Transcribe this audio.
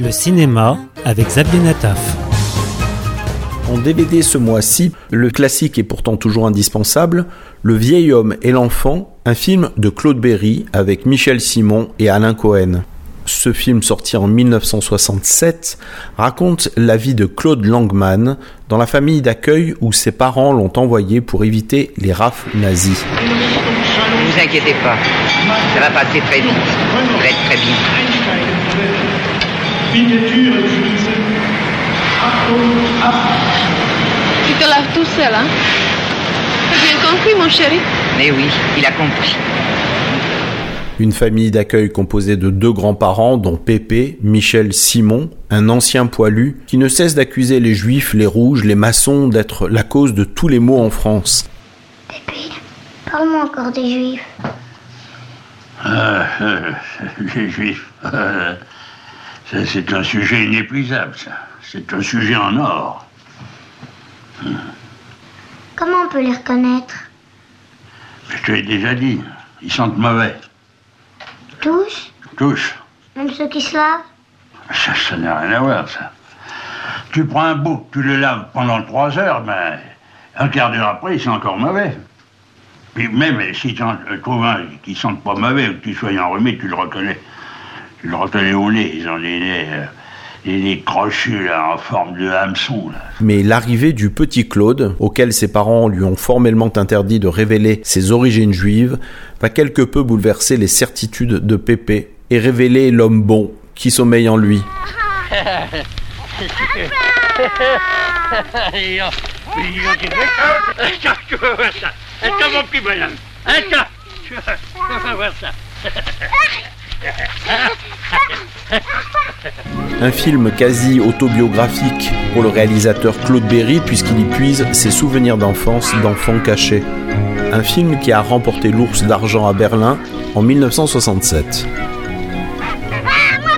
Le cinéma avec Xavier Nataf. En DVD ce mois-ci, le classique est pourtant toujours indispensable, Le vieil homme et l'enfant, un film de Claude Berry avec Michel Simon et Alain Cohen. Ce film sorti en 1967 raconte la vie de Claude Langman dans la famille d'accueil où ses parents l'ont envoyé pour éviter les rafles nazis. Ne vous inquiétez pas, ça va passer très vite. Ça va être Tu te laves tout seul, hein T'as bien compris, mon chéri Mais oui, il a compris. Une famille d'accueil composée de deux grands-parents, dont Pépé, Michel Simon, un ancien poilu, qui ne cesse d'accuser les juifs, les rouges, les maçons d'être la cause de tous les maux en France. Pépé, parle-moi encore des juifs. Ah, euh, les juifs, euh, c'est un sujet inépuisable, ça. C'est un sujet en or. Comment on peut les reconnaître? Je te l'ai déjà dit, ils sentent mauvais. Tous Tous. Même ceux qui se lavent? Ça, ça n'a rien à voir, ça. Tu prends un bouc, tu le laves pendant trois heures, ben, un quart d'heure après, il sent encore mauvais. Puis même si tu en trouves un qui sent pas mauvais ou que tu sois enrhumé, tu le reconnais. Le reconnais au nez. Ils ont des nez, euh, des nez crochus, là, en forme de hameçon, là. Mais l'arrivée du petit Claude, auquel ses parents lui ont formellement interdit de révéler ses origines juives, va quelque peu bouleverser les certitudes de Pépé et révéler l'homme bon qui sommeille en lui. Un film quasi autobiographique pour le réalisateur Claude Berry puisqu'il y puise ses souvenirs d'enfance d'enfant caché. Un film qui a remporté l'ours d'argent à Berlin en 1967. Ah, moi,